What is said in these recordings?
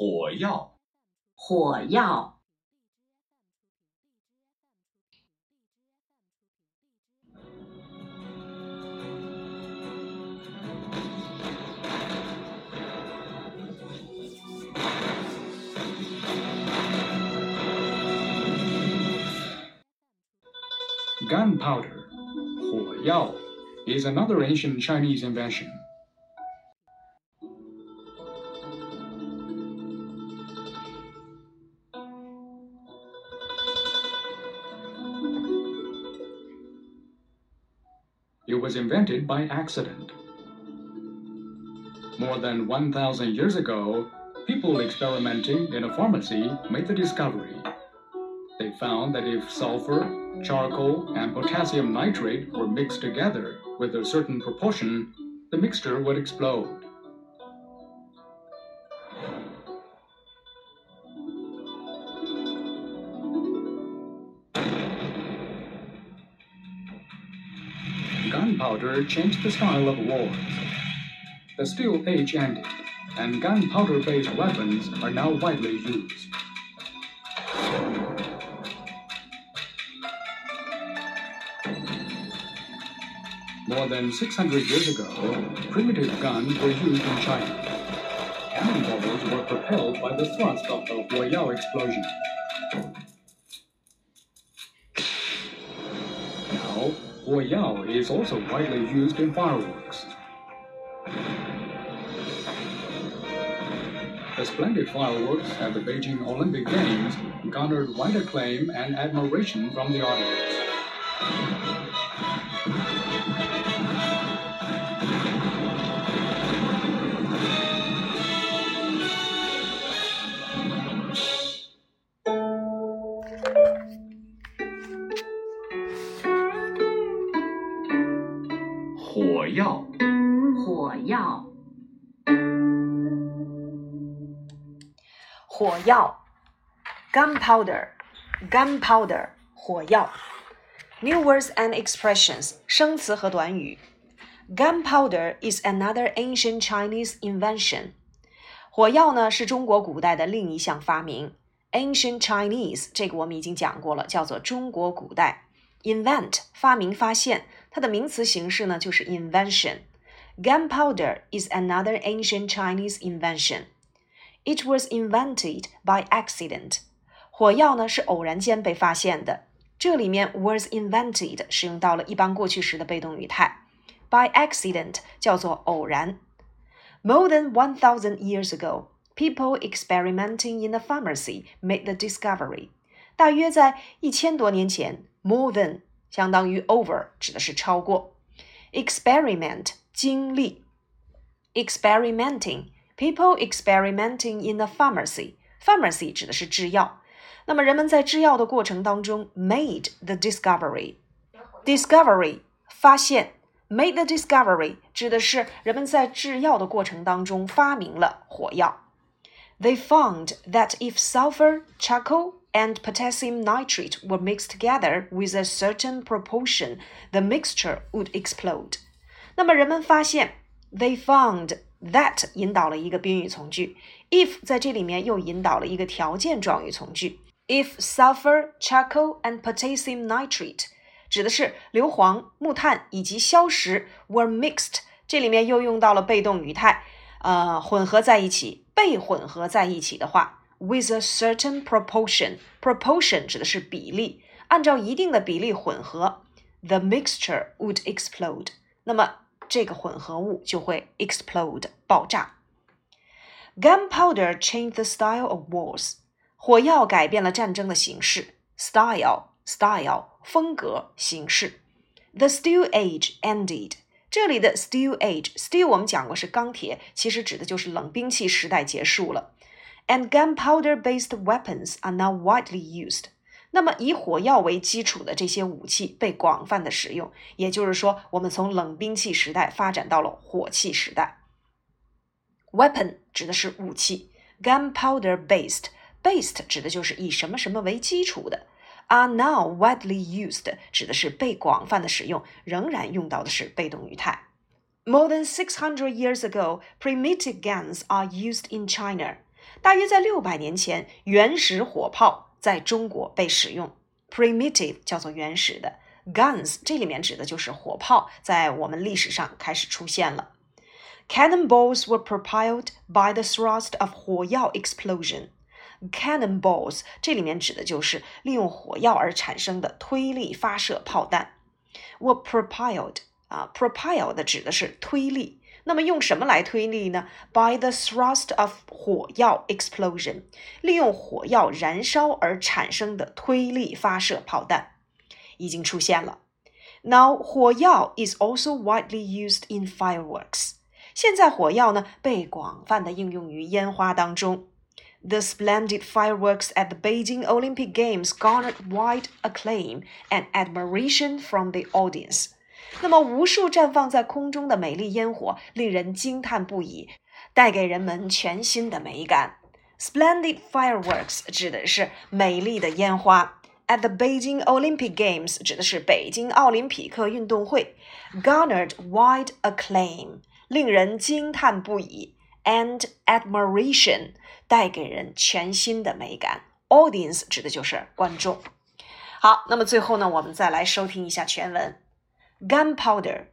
火药，火药。Gunpowder, 火药, is another ancient Chinese invention. Was invented by accident. More than 1,000 years ago, people experimenting in a pharmacy made the discovery. They found that if sulfur, charcoal, and potassium nitrate were mixed together with a certain proportion, the mixture would explode. Gunpowder changed the style of war. The Steel Age ended, and gunpowder-based weapons are now widely used. More than 600 years ago, primitive guns were used in China. Cannonballs were propelled by the thrust of the Huoyao explosion. Huoyao is also widely used in fireworks. The splendid fireworks at the Beijing Olympic Games garnered wide acclaim and admiration from the audience. gunpowder，gunpowder，火药。New words and expressions，生词和短语。Gunpowder is another ancient Chinese invention。火药呢是中国古代的另一项发明。Ancient Chinese 这个我们已经讲过了，叫做中国古代。Invent 发明发现， 它的名词形式呢就是 invention。Gunpowder is another ancient Chinese invention. It was invented by accident. 火药呢是偶然间被发现的。这里面 was invented 使用到了一般过去时的被动语态，by accident 叫做偶然。More than one thousand years ago, people experimenting in the pharmacy made the discovery. 大约在一千多年前，more than 相当于 over 指的是超过，experiment 经历，experimenting。People experimenting in the pharmacy. Pharmacy 指的是制药。那么人们在制药的过程当中 made the discovery. Discovery 发现，made the discovery 指的是人们在制药的过程当中发明了火药。They found that if sulfur, charcoal, and potassium nitrate were mixed together with a certain proportion, the mixture would explode. 那么人们发现，they found that 引导了一个宾语从句，if 在这里面又引导了一个条件状语从句。If sulfur, charcoal and potassium nitrate 指的是硫磺、木炭以及硝石 were mixed，这里面又用到了被动语态，呃，混合在一起，被混合在一起的话 ，with a certain proportion，proportion 指的是比例，按照一定的比例混合，the mixture would explode。那么这个混合物就会 explode 爆炸。Gunpowder changed the style of wars。火药改变了战争的形式，style style 风格形式。The Steel Age ended。这里的 Steel Age，Steel 我们讲过是钢铁，其实指的就是冷兵器时代结束了。 And gunpowder-based weapons are now widely used。那么，以火药为基础的这些武器被广泛的使用，也就是说，我们从冷兵器时代发展到了火器时代。Weapon 指的是武器，gunpowder-based，based 指的就是以什么什么为基础的。Are now widely used 指的是被广泛的使用，仍然用到的是被动语态。More than six hundred years ago, primitive guns are used in China. 大约在六百年前，原始火炮在中国被使用。Primitive 叫做原始的，guns 这里面指的就是火炮，在我们历史上开始出现了。Cannonballs were propelled by the thrust of 火药 explosion. Cannonballs 这里面指的就是利用火药而产生的推力发射炮弹。Were propelled 啊，propelled 指的是推力。那么用什么来推力呢？By the thrust of 火药 explosion，利用火药燃烧而产生的推力发射炮弹已经出现了。Now 火药 is also widely used in fireworks。现在火药呢被广泛的应用于烟花当中。The splendid fireworks at the Beijing Olympic Games garnered wide acclaim and admiration from the audience. 那么，无数绽放在空中的美丽烟火令人惊叹不已，带给人们全新的美感。Splendid fireworks 指的是美丽的烟花。At the Beijing Olympic Games 指的是北京奥林匹克运动会。Garnered wide acclaim 令人惊叹不已，and admiration 带给人全新的美感。Audience 指的就是观众。好，那么最后呢，我们再来收听一下全文。Gunpowder.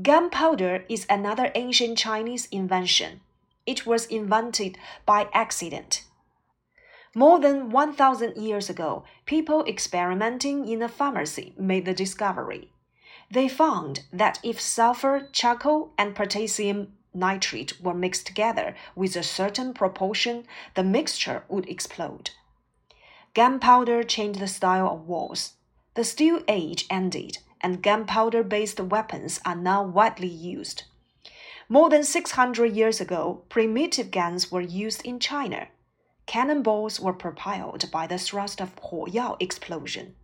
Gunpowder is another ancient Chinese invention. It was invented by accident. More than 1,000 years ago, people experimenting in a pharmacy made the discovery. They found that if sulfur, charcoal, and potassium nitrate were mixed together with a certain proportion, the mixture would explode. Gunpowder changed the style of wars. The Steel Age ended and gunpowder based weapons are now widely used. More than 600 years ago, primitive guns were used in China. Cannonballs were propelled by the thrust of Huoyao explosion.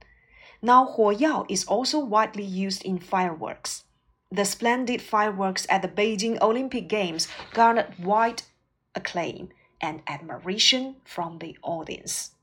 Now, Huoyao is also widely used in fireworks. The splendid fireworks at the Beijing Olympic Games garnered wide acclaim and admiration from the audience.